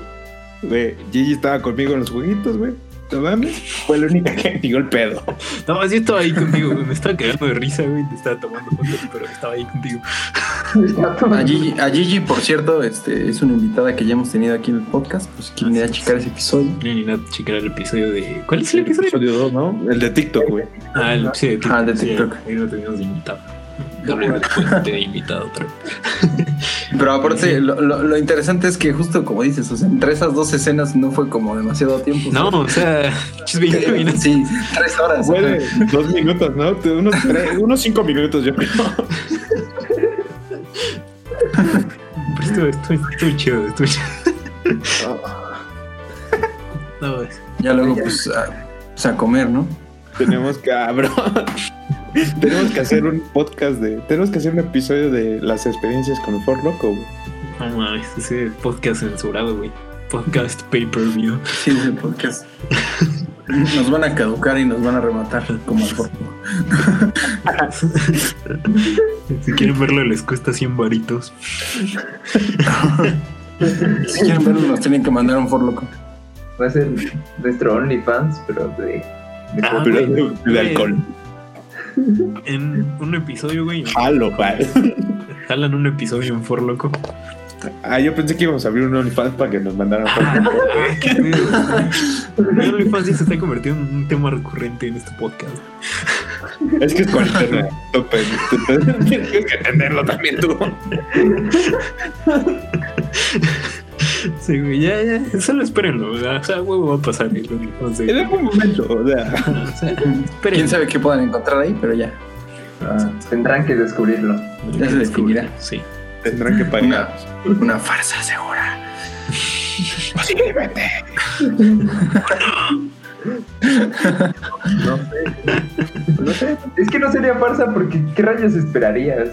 Güey, Gigi estaba conmigo en los jueguitos, güey. No mames. Fue la única que me dio el pedo. No, más yo estaba ahí contigo, güey. Me estaba cagando de risa, güey. Te estaba tomando fotos, pero estaba ahí contigo. A Gigi, a Gigi, por cierto, este, es una invitada que ya hemos tenido aquí en el podcast. Pues quieren ir a checar ese episodio. Ni ni nada, checar el episodio de. ¿Cuál es el episodio? Episodio 2, ¿no? El de TikTok, güey. Ah, el episodio de TikTok. Ah, de Sí, TikTok. ahí lo teníamos de invitado. Doble después te he invitado otra. Pero aparte, lo, lo- lo interesante es que justo como dices, o sea, entre esas dos escenas no fue como demasiado tiempo. No, o sea, chis 20 minutos. Sí, tres horas. Dos minutos, ¿no? Unos, tres- unos cinco minutos, yo creo. Pero estuvo, estuvo, chido, estuvo chido. No, es- Ya luego, pues, a, pues, a comer, ¿no? Tenemos que, cabrón. tenemos que hacer un podcast de. Tenemos que hacer un episodio de las experiencias con el Ford Loco, güey. no mames, ese podcast censurado, güey. Podcast pay-per-view. Sí, ese podcast. Nos van a caducar y nos van a rematar como al. Si quieren verlo, les cuesta 100 varitos. Si quieren verlo, nos tienen que mandar un forloco. Va a ser nuestro OnlyFans, pero de, de Ah, Pero güey, de, de güey. alcohol. En un episodio, güey, Jalo, pal. jalan un episodio en For Loco Ah, yo pensé que íbamos a abrir un OnlyFans para que nos mandaran Ah. El OnlyFans ya se está convirtiendo en un tema recurrente en este podcast. Es que es cuarentena. Tienes que entenderlo también tú. Sí, güey, ya, ya. Solo espérenlo, ¿verdad? O sea, huevo va a pasar En algún momento, o sea. O sea. Quién sabe qué puedan encontrar ahí, pero ya. Ah, tendrán que descubrirlo. Ya se definirá. Sí. Tendrán que Una, pagar. una farsa segura. Posiblemente. No sé. No sé. Es que no sería farsa porque ¿qué rayos esperarías?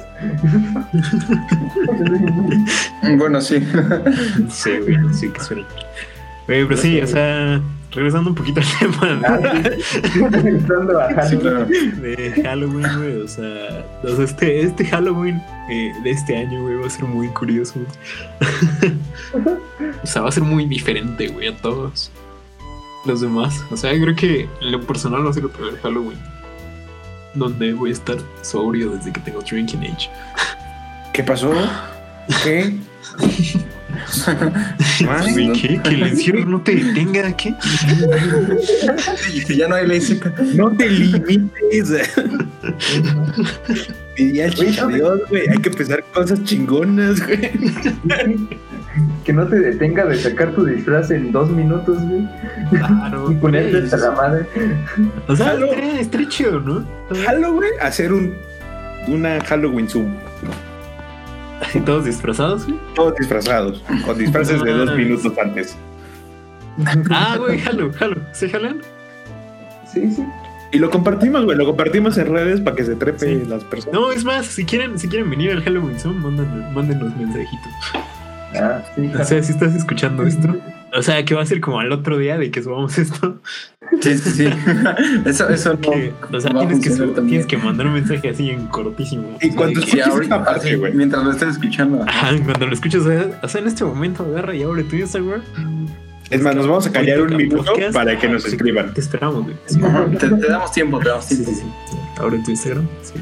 Bueno, sí. Sí, güey, sí que suena. Güey, pero sí, o sea, regresando un poquito al tema Ah, sí. Regresando a Sí, Halloween. claro. de, Halloween, güey, o sea, o sea, este, este Halloween eh, de este año, güey, va a ser muy curioso. o sea, va a ser muy diferente, güey, a todos los demás. O sea, creo que en lo personal va a ser el primer Halloween donde voy a estar sobrio desde que tengo Drinking Age. ¿Qué pasó? ¿Qué? Güey, ¿qué? ¿Que el encierro no te detenga? ¿Qué? Ya no hay ley seca. No te limites. No, Dios, güey. Hay que pensar cosas chingonas, güey. Que no te detenga de sacar tu disfraz en dos minutos, güey. Claro. Y ponerte hasta la madre. O sea, estaría, chido, ¿no? Halloween, hacer un una Halloween Zoom. Así todos disfrazados, güey. Todos disfrazados, con disfraces de dos minutos antes. Ah, güey, jalo, jalo. ¿Se jalan? Sí, sí. Y lo compartimos, güey. Lo compartimos en redes para que se trepe Sí. las personas. No, es más, si quieren, si quieren venir al Halloween Zoom, mándenos, mándenos mensajitos. Ah, sí. O sea, si estás escuchando esto. O sea, que va a ser como al otro día de que subamos esto. Sí, sí, sí. Eso, eso no. Que, o sea, tienes que, sub- tienes que mandar un mensaje así en cortísimo. Y cuando Sí, escuches ahorita, esta parte, güey. mientras lo estés escuchando. Ajá, cuando lo escuchas, o sea, en este momento agarra y abre tu Instagram. Es más, nos vamos a callar un minuto Podcast. para que nos Sí, escriban. Te esperamos, güey. Sí. Te, te damos tiempo, te damos Sí, tiempo. sí, sí. Abre tu Instagram. Sí.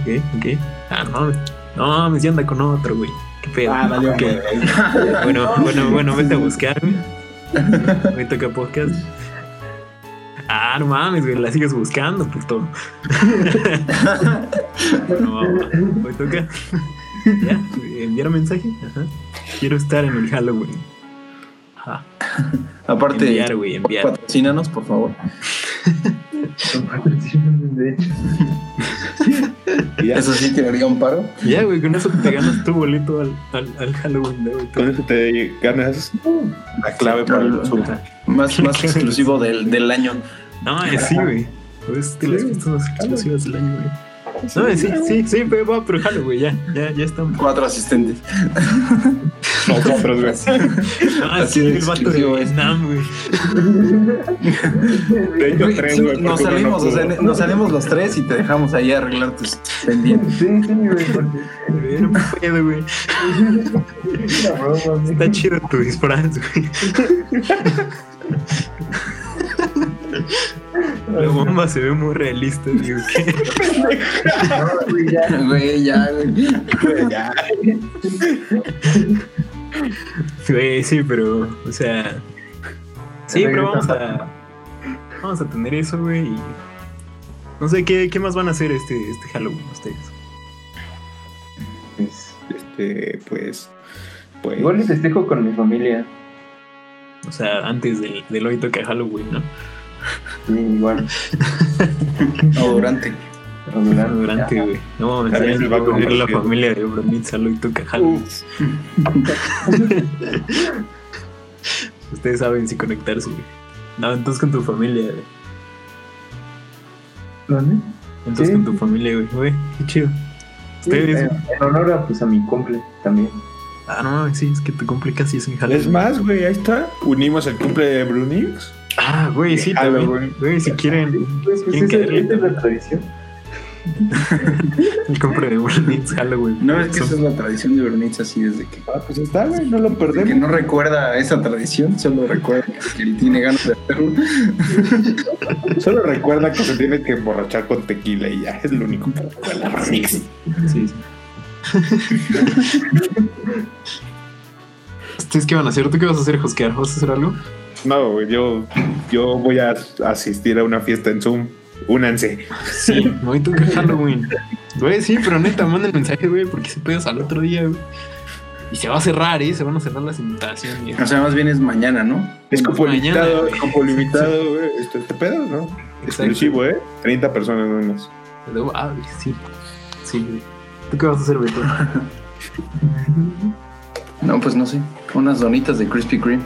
Ok, ok. Ah, no mames. No mames, ya anda con otro, güey. Qué pedo. Ah, vale. Bueno, bueno, bueno, vete a buscar, güey. Me toca podcast. Ah, no mames, güey, la sigues buscando, puto. No, me toca. Ya, enviar mensaje. Ajá. Quiero estar en el Halloween. Ajá. Aparte, Enviar, güey, enviar. patrocínanos, por favor. Y ya, Eso sí te haría un paro. Ya, güey, con eso te ganas tu boleto al, al, al Halloween de hoy. con eso te ganas la clave para el Zoom. Más, más exclusivo del, del año. No, eh, sí, güey. Es de las fiestas más exclusivas del año, güey. No, sí, sí, sí, pero va, pero jalo, güey, ya, ya, ya estamos. Cuatro asistentes. Nosotros, güey. No, Así sí, de el vato de es. Vietnam, güey. De hecho, Güey, tres, sí, güey. nos no salimos, o sea, nos salimos los tres y te dejamos ahí arreglar tus pendientes. Sí, sí, güey. porque-. Una broma, güey. Está chido tu disfraz, güey. La bomba se ve muy realista, digo, ¿qué? No, güey, ya. Güey, ya, güey. Ya. Güey, sí, pero, o sea. Sí, pero vamos a. Vamos a tener eso, güey. Y no sé qué, qué más van a hacer este, este Halloween ustedes. Pues, Este, pues. Pues. igual y festejo con mi familia. O sea, antes del, del hoy toca Halloween, ¿no? Sí, igual. O durante. O durante. Durante, güey. No, me También se va a la familia de Bronitza hoy toca Halloween. Uf, Ustedes saben si conectarse, güey. No, entonces con tu familia, güey. ¿Dónde? Entonces Sí. con tu familia, güey. Güey, qué chido. Sí, Ustedes. en, en honor a, pues, a mi cumple también. Ah, no, sí, es que tu cumple casi es en Halloween. Es más, güey, ahí está. Unimos el cumple de Brunix. Ah, güey, sí, también. Halloween. Güey, si quieren, Pues, pues quieren esa, caerle esa es la tradición. el cumple de Bronitz Halloween. No es que esa es la tradición de Bernitz así desde que. Ah, pues está, güey, no lo desde que perdemos. no recuerda esa tradición, solo recuerda que él tiene ganas de hacerlo. Solo recuerda que se tiene que emborrachar con tequila y ya. Es lo único que recuerda. Sí, sí. ¿Ustedes qué van a hacer? ¿Tú qué vas a hacer, Josquear? ¿Vas a hacer algo? No, güey, yo, yo voy a asistir a una fiesta en Zoom. Únanse. Sí, hoy toca Halloween. Güey, sí, pero neta, manda el mensaje, güey, porque se pegas al otro día, güey. Y se va a cerrar, ¿eh? Se van a cerrar las invitaciones. O sea, más bien es mañana, ¿no? Es cupo limitado, güey. es cupo limitado, güey. Este, este pedo, ¿no? Exclusivo, ¿eh? 30 personas menos. Ah, güey, sí. Sí, güey. ¿Tú qué vas a hacer, Beto? No, pues no sé. Unas donitas de Krispy Kreme.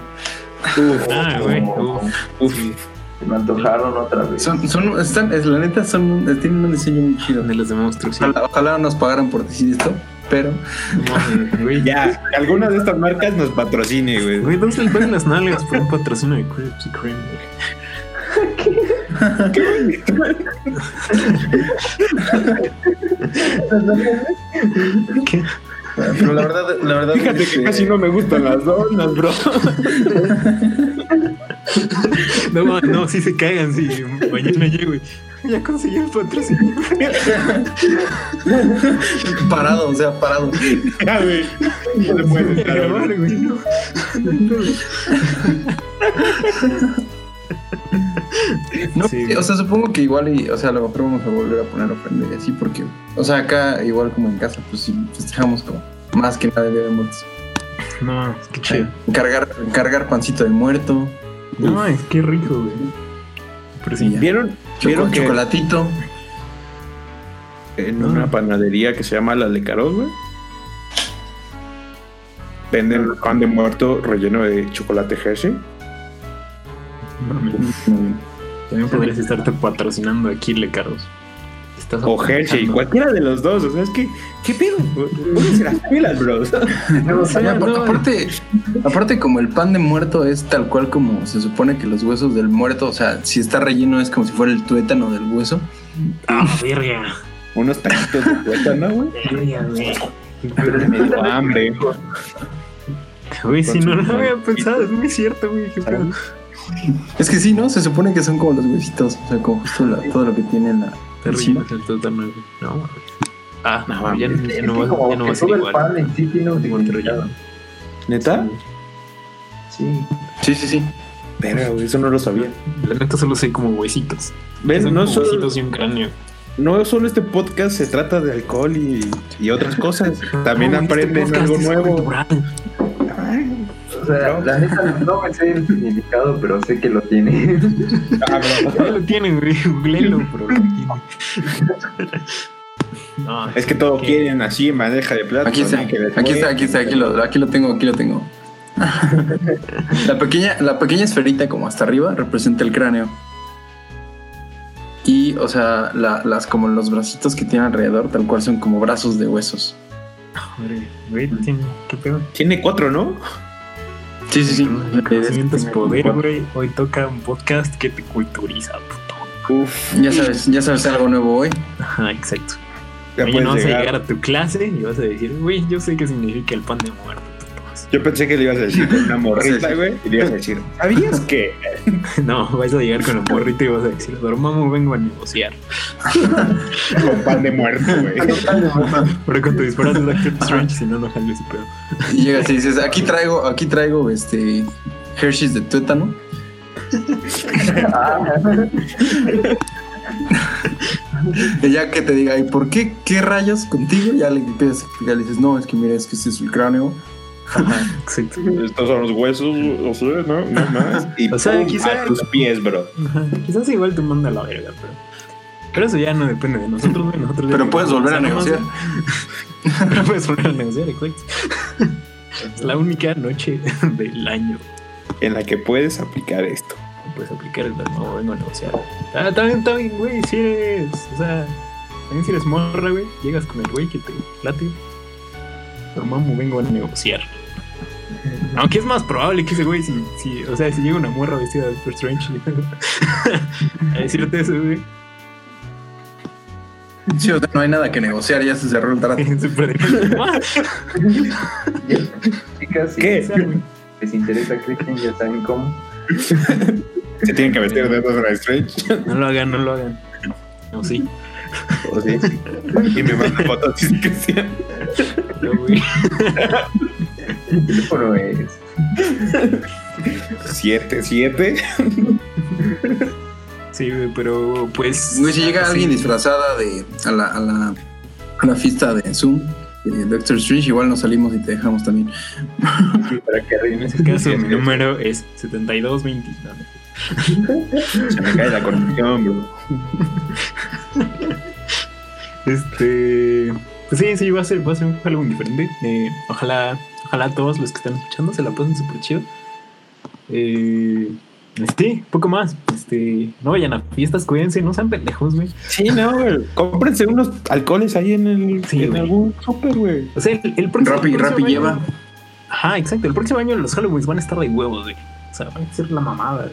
Ah, güey. uf. Uf, Se me antojaron otra vez. Son, son, están, es, la neta, son, tienen un diseño muy chido. De los de monstruos, sí. Ojalá, ojalá nos pagaran por decir esto, pero No, Güey, ya, que alguna de estas marcas nos patrocine, güey. Güey, ¿dónde le pagan las nalgas por un patrocinio de Krispy Kreme, güey? ¿Qué? Pero la verdad, la verdad Fíjate es que casi no me gustan las donas, bro. No, no, sí se cagan, sí. Mañana llego. Ya conseguí el patrocinio. parado, o sea, parado. Ya, güey. No le puedes güey. No. No, Sí, o sea, supongo que igual y, o sea, a lo mejor vamos a volver a poner ofrenda y así porque, o sea, acá igual como en casa, pues sí, festejamos como más que nada el Día de Muertos. No, qué chido. Cargar, cargar pancito de muerto, No, es que rico, güey. Pero sí. ¿Vieron, choco- ¿vieron que chocolatito. en una panadería que se llama La de Caros, güey? Venden pan de muerto relleno de chocolate Hershey. Mames. También podrías estarte patrocinando aquí, Le Carlos. Estás O Hershey, cualquiera de los dos. O sea, es que, ¿qué pedo? Pónganse las pilas, bro. No, O sea, no, apar- aparte, aparte como el pan de muerto es tal cual como se supone que los huesos del muerto, o sea, si está relleno es como si fuera el tuétano del hueso. Ah, verga. Unos taquitos de tuétano, güey. Verga, güey. Me dio hambre. Güey, si no lo había pensado, es muy cierto, güey. qué pedo. Es que sí, ¿no? Se supone que son como los huesitos, o sea, como justo la- todo lo que tiene en la... Te encima. ríes el tuétano, güey. No, mames. Ah, No, ya, Es ya que no va, como ya no va que a ser el igual. pan en sí tiene un significado. ¿Neta? Sí. Sí, sí, sí. Güey, eso no lo sabía. La neta solo sé como huesitos. ¿Ves? Son No como solo, huesitos y un cráneo. no solo este podcast se trata de alcohol y, y otras cosas. También No, este aprenden algo es nuevo. cultural. O sea, la neta no me sé el significado, pero sé que lo tiene. Ah, lo güey. Pero lo tiene. No, Es que todo ¿Qué? quieren así en bandeja de plata. Aquí está, aquí está, aquí está, aquí lo, aquí lo tengo, aquí lo tengo. La pequeña, la pequeña esferita como hasta arriba representa el cráneo. Y, o sea, la- las como los bracitos que tiene alrededor, tal cual son como brazos de huesos. Madre, güey, tiene- ¿qué pedo? Tiene cuatro, ¿no? Sí, sí, sí. El conocimiento es poder, güey. Hoy toca un podcast que te culturiza, puto. Uf, Ya sabes, ya sabes algo nuevo hoy. Ajá, exacto. ya Mañana puedes vas a llegar. llegar a tu clase y vas a decir, güey, yo sé qué significa el pan de muerto. Puto". Yo pensé que le ibas a decir con una morrita, güey. Y le ibas a decir, ¿sabías que? No, vas a llegar con el morrito y vas a decir, dormamos, vengo a negociar. Con pan de muerto, güey. Pero con tu disparas de Doctor Strange, si no, no jale ese pedo. Y llegas y dices, aquí traigo, aquí traigo este Hershey's de tuétano. Y ya que te diga, ¿y por qué? ¿Qué rayos contigo? Ya le empiezas a explicar, le dices, no, es que mira, es que este es el cráneo. Exacto. Estos son los huesos, o sea, no, no más. Y O sea, pum, quizá- a tus pies, bro. Ajá, Quizás igual te manda a la verga, pero. Pero eso ya no depende de nosotros, güey. Nosotros Pero puedes volver a negociar. Pero puedes volver a negociar, exacto. Es la única noche del año En la que puedes aplicar esto. puedes aplicar el no vengo a negociar. Ah, también, también, güey, si eres. O sea, también si eres morra, güey, llegas con el güey que te late. Dormamos, vengo a negociar. Aunque es más probable que ese güey, si, si, o sea, si llega una morra vestida de Doctor Strange a decirte eso, güey. Sí, o sea, no hay nada que negociar, ya se cerró el trato. Chicas, si ¿Qué? les interesa Christian, ya saben cómo. Se tienen que vestir de Doctor Strange. No lo hagan, no lo hagan. No, sí. ¿O sí? Y me mandan fotos y que. No, güey. ¿Qué teléfono es? Siete, siete. Sí, pero pues. Güey, si llega alguien disfrazada de a la, a la, a la fiesta de Zoom, de Doctor Strange, igual nos salimos y te dejamos también. Para que En ese caso, mi número es 7220. No, Se me cae la conexión, bro. Este. Pues sí, sí, va a ser, va a ser algo diferente. Eh, ojalá, ojalá todos los que están escuchando se la pasen súper chido. Eh, este, poco más. Este, no vayan a fiestas, cuídense, no sean pendejos, güey. Sí, no, güey. Cómprense unos alcoholes ahí en el Sí, en güey. algún súper, güey. O sea, el, el próximo. Rappi, el próximo Rappi año- lleva. Ajá, exacto. El próximo año los Halloween van a estar de huevos, güey. O sea, van a ser la mamada.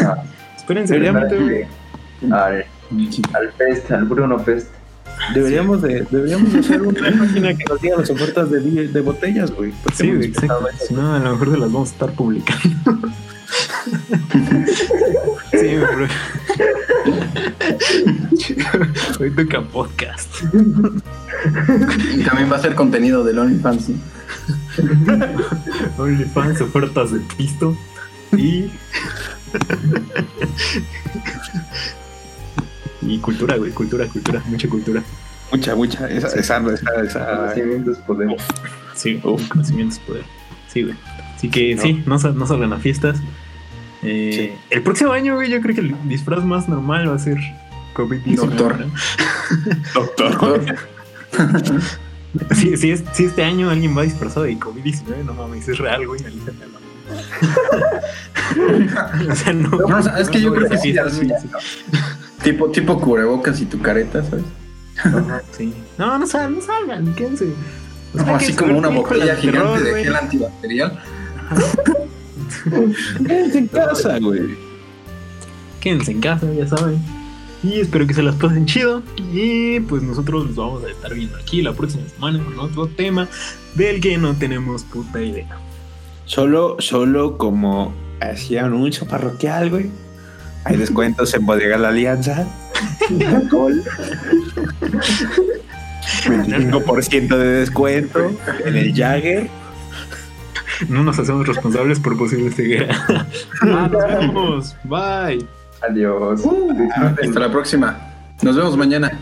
Ah. Espérense, realmente, güey. Al, al Fest, al Bruno Fest. Deberíamos de, deberíamos de hacer una página que nos diga las ofertas de, de botellas, güey. Sí, exacto. Si no, a lo mejor se las vamos a estar publicando. sí, güey, bro. Hoy toca podcast. Y también va a ser contenido del OnlyFans. ¿sí? OnlyFans, ofertas de pisto. Y. y cultura, güey, cultura, cultura, mucha cultura. Mucha, mucha. Esa, esa, esa, esa- Conocimientos podemos. Sí, Uf. conocimiento es poder. Sí, güey. Así que sí, no, no salgan a fiestas. Eh, El próximo año, güey, yo creo que el disfraz más normal va a ser COVID-19. Doctor. ¿no? Doctor. Si, si, es, si este año alguien va disfrazado de COVID-19, no mames, es real, güey, o sea, no. No, es que yo no creo que sí, Tipo, tipo cubrebocas y tu careta, ¿sabes? Sí. No, no salgan, no salgan, quédense. O sea, No, así como una botella gigante de gel antibacterial. Quédense en casa, güey. Quédense en casa, ya saben. Y espero que se las pasen chido. Y pues nosotros los vamos a estar viendo aquí la próxima semana con otro tema del que no tenemos puta idea. Solo, solo como hacía anuncio parroquial, güey. Hay descuentos en Bodega La Alianza. Alcohol. 25% de descuento en el Jagger. No nos hacemos responsables por posible ceguera. Ah, nos vemos. Bye. Adiós. Disfruten Hasta la próxima. Nos vemos mañana.